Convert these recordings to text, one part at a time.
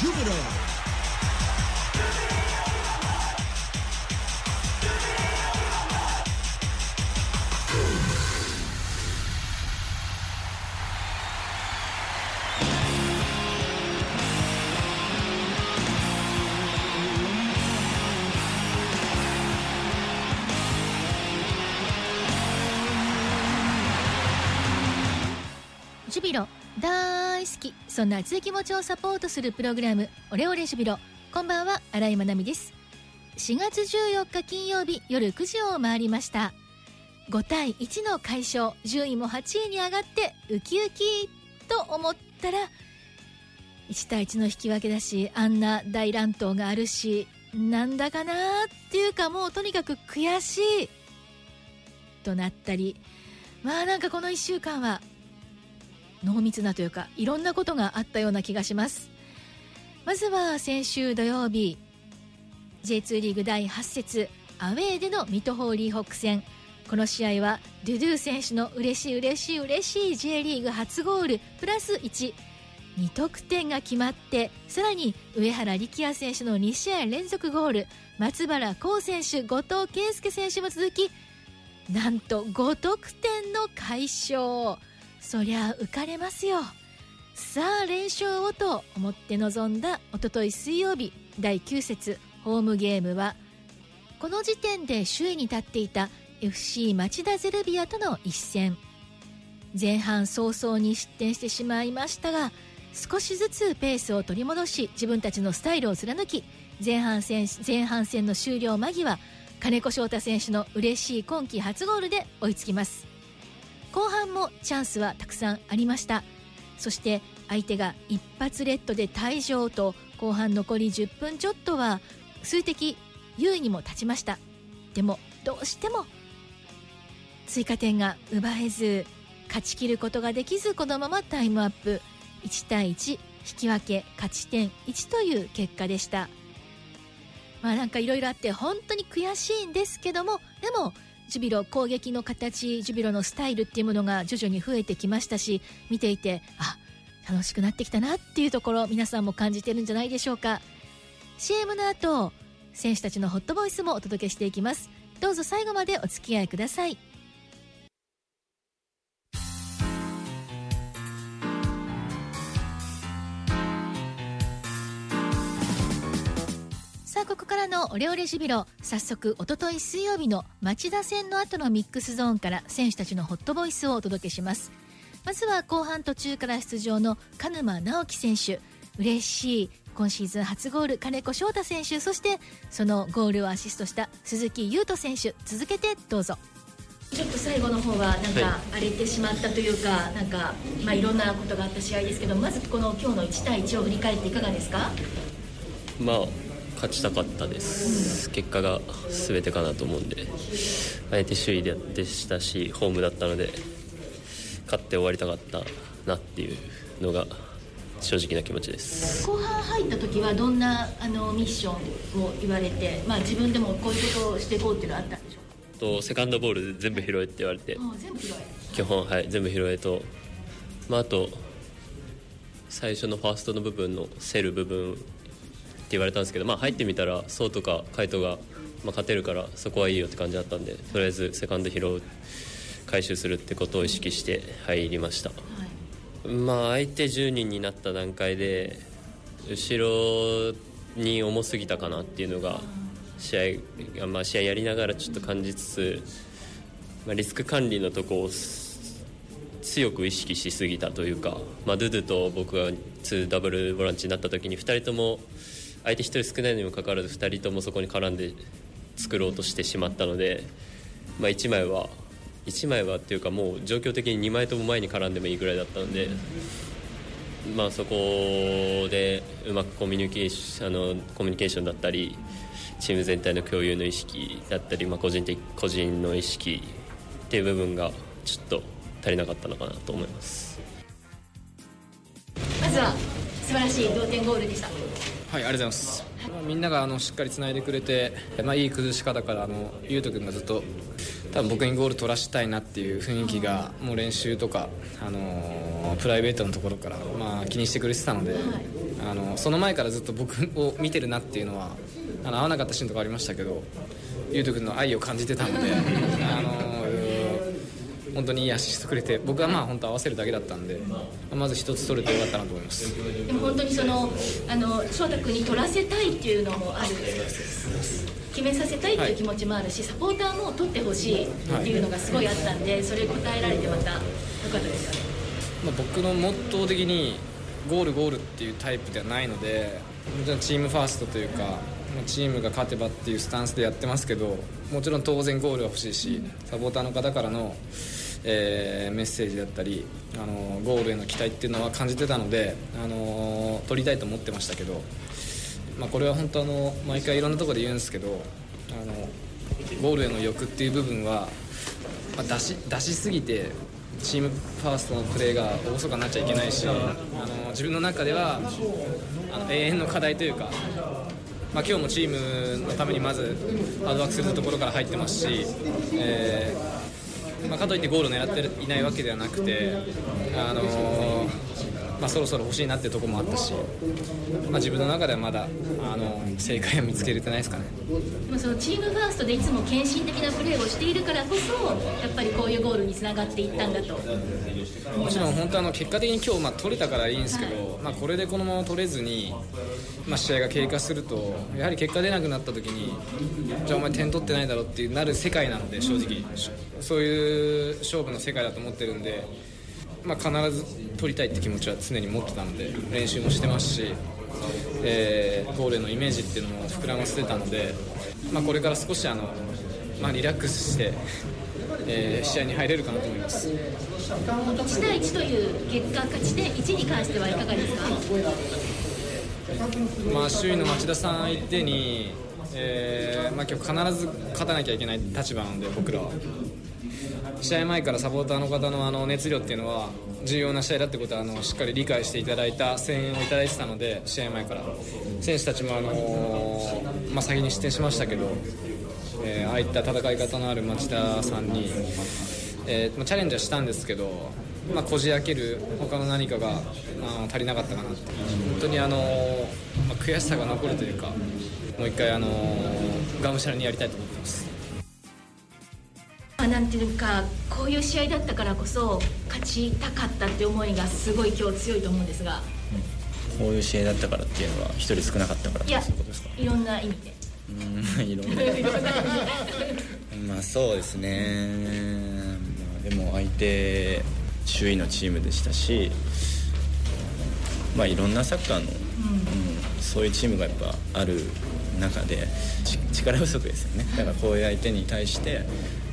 Júbilo. ジュビロ大好き。そんな熱い気持ちをサポートするプログラムオレオレジュビロ。こんばんは新井まなみです。4月14日金曜日夜9時を回りました。5対1の快勝順位も8位に上がってウキウキと思ったら1対1の引き分けだしあんな大乱闘があるしなんだかなっていうかもうとにかく悔しいとなったりまあなんかこの1週間は濃密なというかいろんなことがあったような気がします。まずは先週土曜日 J2 リーグ第8節アウェーでの水戸ホーリーホック戦。この試合はドゥドゥ選手の嬉しい嬉しい嬉しい J リーグ初ゴールプラス12得点が決まってさらに上原力也選手の2試合連続ゴール松原幸選手後藤圭介選手も続きなんと5得点の快勝。そりゃ浮かれますよ。さあ連勝をと思って臨んだおととい水曜日第9節ホームゲームはこの時点で首位に立っていた FC 町田ゼルビアとの一戦。前半早々に失点してしまいましたが少しずつペースを取り戻し自分たちのスタイルを貫き前半戦前半戦の終了間際金子翔太選手の嬉しい今季初ゴールで追いつきます。後半もチャンスはたくさんありました。そして相手が一発レッドで退場と後半残り10分ちょっとは数的優位にも立ちました。でもどうしても追加点が奪えず勝ち切ることができずこのままタイムアップ。1対1引き分け勝ち点1という結果でした。まあなんかいろいろあって本当に悔しいんですけどもでもジュビロ攻撃の形ジュビロのスタイルっていうものが徐々に増えてきましたし見ていてあ楽しくなってきたなっていうところ皆さんも感じてるんじゃないでしょうか。CM の後選手たちのホットボイスもお届けしていきます。どうぞ最後までお付き合いください。さあここからのオレオレジュビロ早速おととい水曜日の町田戦の後のミックスゾーンから選手たちのホットボイスをお届けします。まずは後半途中から出場の鹿沼直樹選手。嬉しい。今シーズン初ゴール金子翔太選手そしてそのゴールをアシストした鈴木優斗選手。続けてどうぞ。ちょっと最後の方はなんか荒れてしまったというか、なんかまあいろんなことがあった試合ですけどまずこの今日の1対1を振り返っていかがですか？まあ勝ちたかったです、結果が全てかなと思うんで相手首位ででしたしホームだったので勝って終わりたかったなっていうのが正直な気持ちです。後半入った時はどんなあのミッションを言われて、まあ、自分でもこういうことをしていこうっていうのはあったんでしょとセカンドボール全部拾えって言われて全部広い基本はい全部拾えと、まあ、あと最初のファーストの部分の競る部分言われたんですけど、まあ、入ってみたらそうとか海斗が、まあ、勝てるからそこはいいよって感じだったんでとりあえずセカンド拾う回収するってことを意識して入りました、まあ、相手10人になった段階で後ろに重すぎたかなっていうのが試合まあ、試合やりながらちょっと感じつつ、まあ、リスク管理のとこを強く意識しすぎたというか、まあ、ドゥドゥと僕が2ダブルボランチになった時に2人とも相手1人少ないにもかかわらず2人ともそこに絡んで作ろうとしてしまったので、まあ、1枚は1枚はっていうかもう状況的に2枚とも前に絡んでもいいぐらいだったので、まあ、そこでうまくコミュニケーションあのコミュニケーションだったりチーム全体の共有の意識だったり、まあ、個人的個人の意識っていう部分がちょっと足りなかったのかなと思います。まずは素晴らしい同点ゴールでしたはい、ありがとうございます。まあみんながあのしっかりつないでくれて、まあ、いい崩し方からあのゆうと君がずっと多分僕にゴール取らしたいなっていう雰囲気がもう練習とか、あのープライベートのところから、まあ、気にしてくれてたので、あのその前からずっと僕を見てるなっていうのはあの合わなかったシーンとかありましたけど優斗君の愛を感じてたので あの本当にいいアシストくれて僕はまあ本当合わせるだけだったんでまず一つ取れてよかったなと思います。でも本当にそのあの翔太君に取らせたいっていうのもある決めさせたいっていう気持ちもあるし、サポーターも取ってほしいっていうのがすごいあったんで、それ応えられてまた良かったですよね、まあ、僕のモットー的にゴールゴールっていうタイプではないのでもちろんチームファーストというかチームが勝てばっていうスタンスでやってますけどもちろん当然ゴールは欲しいしサポーターの方からの、えーメッセージだったりあのゴールへの期待っていうのは感じてたのであの取りたいと思ってましたけど、まあ、これは本当あの毎回いろんなところで言うんですけどあのゴールへの欲っていう部分は、まあ、出し出しすぎてチームファーストのプレーがおろそかになっちゃいけないしあの自分の中ではあの永遠の課題というか、まあ、今日もチームのためにまずハードワークするところから入ってますし、えーまあ、かといってゴールを狙っていないわけではなくて、あのまあ、そろそろ欲しいなっていうところもあったし、まあ、自分の中ではまだあの正解は見つけれてないですかね。でもそのチームファーストでいつも献身的なプレーをしているからこそやっぱりこういうゴールにつながっていったんだともちろん本当あの結果的に今日まあ取れたからいいんですけど、まあ、これでこのまま取れずに、まあ、試合が経過するとやはり結果出なくなった時にじゃあお前点取ってないだろってなる世界なので正直。そういう勝負の世界だと思ってるんで、まあ、必ず取りたいって気持ちは常に持ってたので練習もしてますし、えーゴールへのイメージっていうのも膨らませてたので、まあ、これから少しあの、まあ、リラックスして、えー試合に入れるかなと思います。1対1という結果勝ち点1に関してはいかがですか？まあ、周囲の町田さん相手に、えーまあ、今日必ず勝たなきゃいけない立場なので僕らは。試合前からサポーターの方のあの熱量っていうのは重要な試合だってことはあのしっかり理解していただいた声援をいただいてたので試合前から。選手たちも、あのーまあ、先に失点しましたけど、えーああいった戦い方のある町田さんに、えーまあチャレンジはしたんですけど、まあ、こじ開ける他の何かがあの足りなかったかなって。本当にあの、まあ、悔しさが残るというかもう一回あのがむしゃらにやりたいと思ってます。まあなんていうかこういう試合だったからこそ勝ちたかったって思いがすごい今日強いと思うんですが。こういう試合だったからっていうのは一人少なかったからいやそういうことですか？いろんな意味でうん。いろんなまあそうですね、まあ、でも相手周囲のチームでしたしまあいろんなサッカーの、うんそういうチームがやっぱある中でち力不足ですよね。だからこういう相手に対してやっ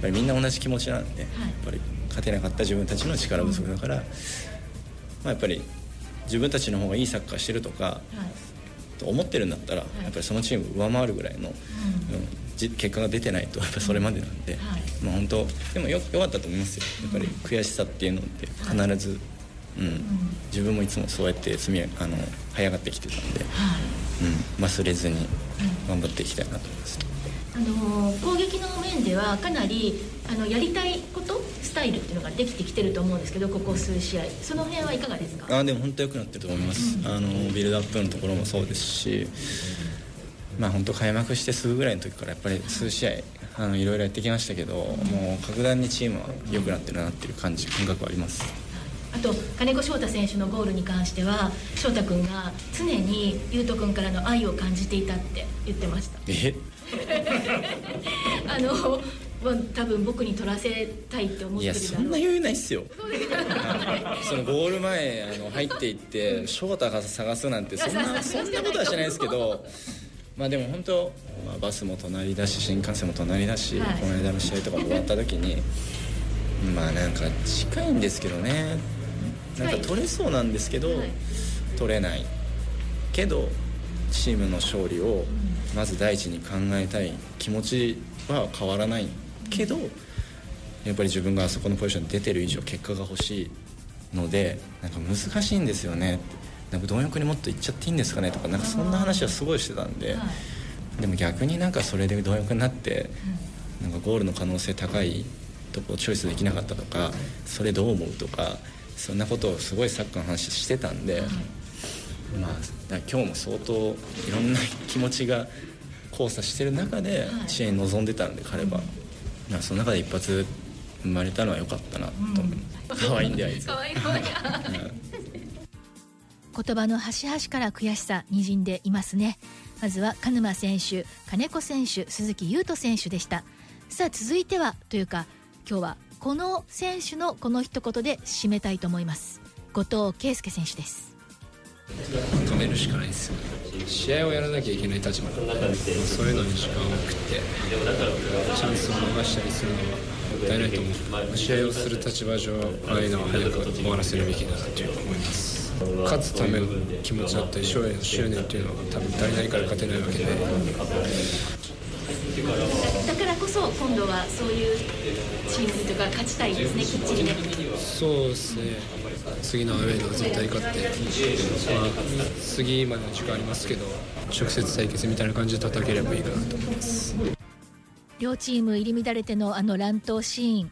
ぱりみんな同じ気持ちなんで、やっぱり勝てなかった自分たちの力不足だから、まあ、やっぱり自分たちの方がいいサッカーしてるとか、はいと思ってるんだったら、やっぱりそのチームを上回るぐらいの、うん。じ結果が出てないとやっぱりそれまでなんで、はい。まあ本当でもよよかったと思いますよ。やっぱり悔しさっていうのって必ず、うん自分もいつもそうやって積みあの這い上がってきてたんで、うん、忘れずに頑張っていきたいなと思います。あのー攻撃の面ではかなりあのやりたいことイルっていうのができてきてると思うんですけどここ数試合。その辺はいかがですか？あでも本当良くなってると思います、あのビルドアップのところもそうですし、まあ、本当開幕してすぐぐらいの時からやっぱり数試合あのいろいろやってきましたけど、もう格段にチームは良くなってるなっていう感じ感覚はあります。あと金子翔太選手のゴールに関しては翔太君が常に優斗君からの愛を感じていたって言ってました。え？あのまあ多分僕に取らせたいって思っいやてるだろう。そんな余裕ないっすよ。そのゴール前あの入っていって翔太が探すなんてそんなそんなことはしないですけどまあでも本当、まあ、バスも隣だし新幹線も隣だし、はい。この間の試合とかも終わった時にまあなんか近いんですけどね。なんか取れそうなんですけど、はい。取れない。けどチームの勝利をまず第一に考えたい。気持ちは変わらないけどやっぱり自分があそこのポジションに出てる以上結果が欲しいのでなんか難しいんですよね。なんか貪欲にもっといっちゃっていいんですかねとかなんかそんな話はすごいしてたんで、でも逆になんかそれで貪欲になって、なんかゴールの可能性高いとこをチョイスできなかったとかそれどう思うとかそんなことをすごいサッカーの話してたんで、まあ、だ今日も相当いろんな気持ちが交差してる中で試合に臨んでたんで、彼は、まあ、その中で一発生まれたのは良かったなと。思います、可愛いんであいつ可愛い可愛い言葉の端々から悔しさにじんでいますね。まずは鹿沼選手金子選手鈴木優斗選手でした。さあ続いてはというか今日はこの選手のこの一言で締めたいと思います。後藤圭介選手です。止めるしかないですよ試合をやらなきゃいけない立場なのでそういうのに時間を送ってチャンスを逃したりするのはもったいないと思う。試合をする立場上ああいうのは早く終わらせるべきだなという思います。勝つための気持ちだったり勝利の執念というのは多分足りないから勝てないわけで。だからこそ今度はそういうチームとか勝ちたいですねきっちりね。そうですね次のアウェーでは絶対勝って、まあ、次までの時間ありますけど直接対決みたいな感じで叩ければいいかなと思います。両チーム入り乱れてのあの乱闘シーン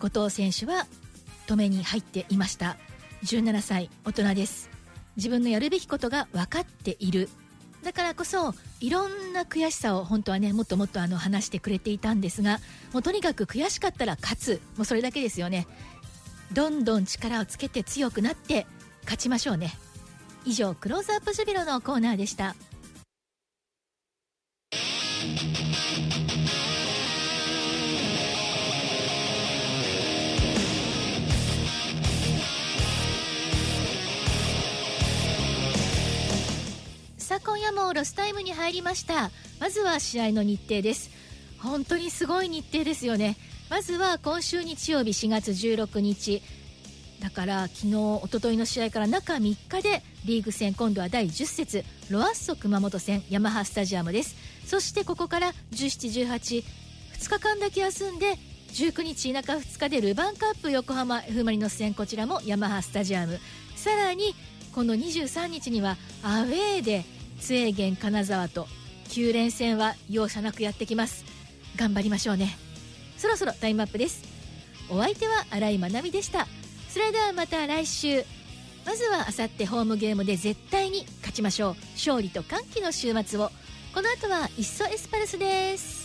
後藤選手は止めに入っていました。17歳大人です。自分のやるべきことが分かっている。だからこそいろんな悔しさを本当はねもっともっとあの話してくれていたんですがもうとにかく悔しかったら勝つ。もうそれだけですよね。どんどん力をつけて強くなって勝ちましょうね。以上クローズアップジュビロのコーナーでした。さあ今夜もロスタイムに入りました。まずは試合の日程です。本当にすごい日程ですよね。まずは今週日曜日4月16日。だから昨日一昨日の試合から中3日でリーグ戦今度は第10節ロアッソ熊本戦ヤマハスタジアムです。そしてここから1718 2日間だけ休んで19日中2日でルヴァンカップ横浜 F・ マリノス戦こちらもヤマハスタジアム。さらにこの23日にはアウェーで津英源金沢と9連戦は容赦なくやってきます。頑張りましょうね。そろそろタイムアップです。お相手は新井まなみでした。それではまた来週。まずはあさってホームゲームで絶対に勝ちましょう。勝利と歓喜の週末を。この後はいっそエスパルスです。